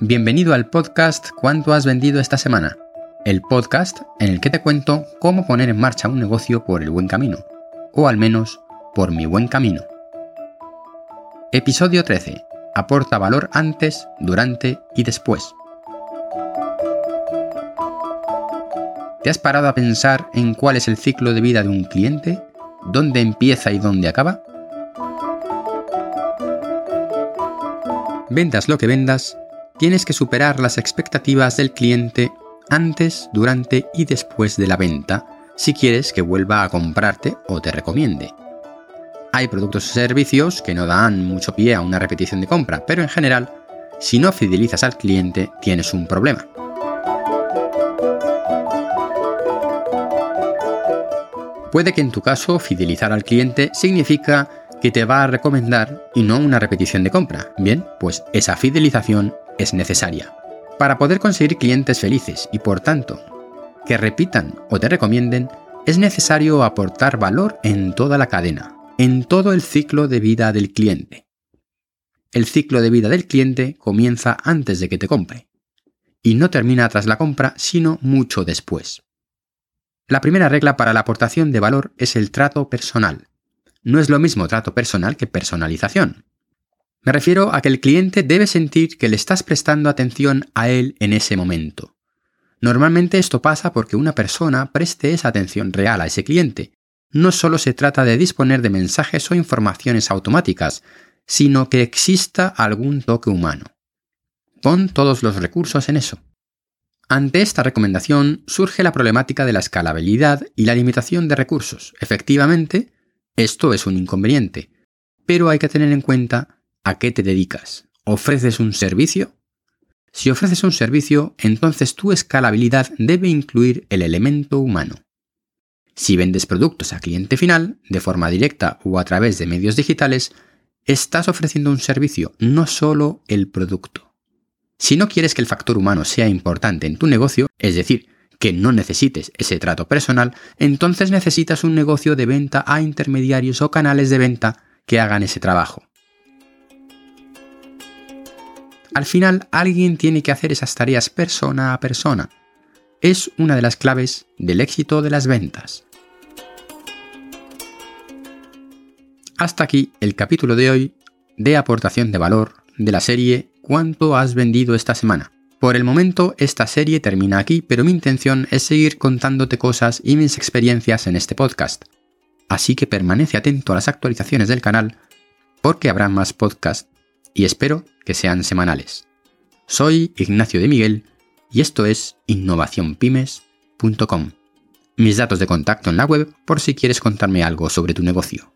Bienvenido al podcast ¿Cuánto has vendido esta semana? El podcast en el que te cuento cómo poner en marcha un negocio por el buen camino, o al menos por mi buen camino. Episodio 13. Aporta valor antes, durante y después. ¿Te has parado a pensar en cuál es el ciclo de vida de un cliente? ¿Dónde empieza y dónde acaba? Vendas lo que vendas, tienes que superar las expectativas del cliente antes, durante y después de la venta si quieres que vuelva a comprarte o te recomiende. Hay productos o servicios que no dan mucho pie a una repetición de compra, pero en general, si no fidelizas al cliente, tienes un problema. Puede que en tu caso fidelizar al cliente significa que te va a recomendar y no una repetición de compra. Bien, pues esa fidelización es necesaria. Para poder conseguir clientes felices y por tanto que repitan o te recomienden, es necesario aportar valor en toda la cadena, en todo el ciclo de vida del cliente. El ciclo de vida del cliente comienza antes de que te compre y no termina tras la compra, sino mucho después. La primera regla para la aportación de valor es el trato personal. No es lo mismo trato personal que personalización. Me refiero a que el cliente debe sentir que le estás prestando atención a él en ese momento. Normalmente esto pasa porque una persona preste esa atención real a ese cliente. No solo se trata de disponer de mensajes o informaciones automáticas, sino que exista algún toque humano. Pon todos los recursos en eso. Ante esta recomendación surge la problemática de la escalabilidad y la limitación de recursos. Efectivamente, esto es un inconveniente, pero hay que tener en cuenta ¿A qué te dedicas? ¿Ofreces un servicio? Si ofreces un servicio, entonces tu escalabilidad debe incluir el elemento humano. Si vendes productos a cliente final, de forma directa o a través de medios digitales, estás ofreciendo un servicio, no solo el producto. Si no quieres que el factor humano sea importante en tu negocio, es decir, que no necesites ese trato personal, entonces necesitas un negocio de venta a intermediarios o canales de venta que hagan ese trabajo. Al final alguien tiene que hacer esas tareas persona a persona. Es una de las claves del éxito de las ventas. Hasta aquí el capítulo de hoy de aportación de valor de la serie ¿Cuánto has vendido esta semana? Por el momento esta serie termina aquí, pero mi intención es seguir contándote cosas y mis experiencias en este podcast. Así que permanece atento a las actualizaciones del canal porque habrá más podcasts y espero que sean semanales. Soy Ignacio de Miguel y esto es innovacionpymes.com. Mis datos de contacto en la web por si quieres contarme algo sobre tu negocio.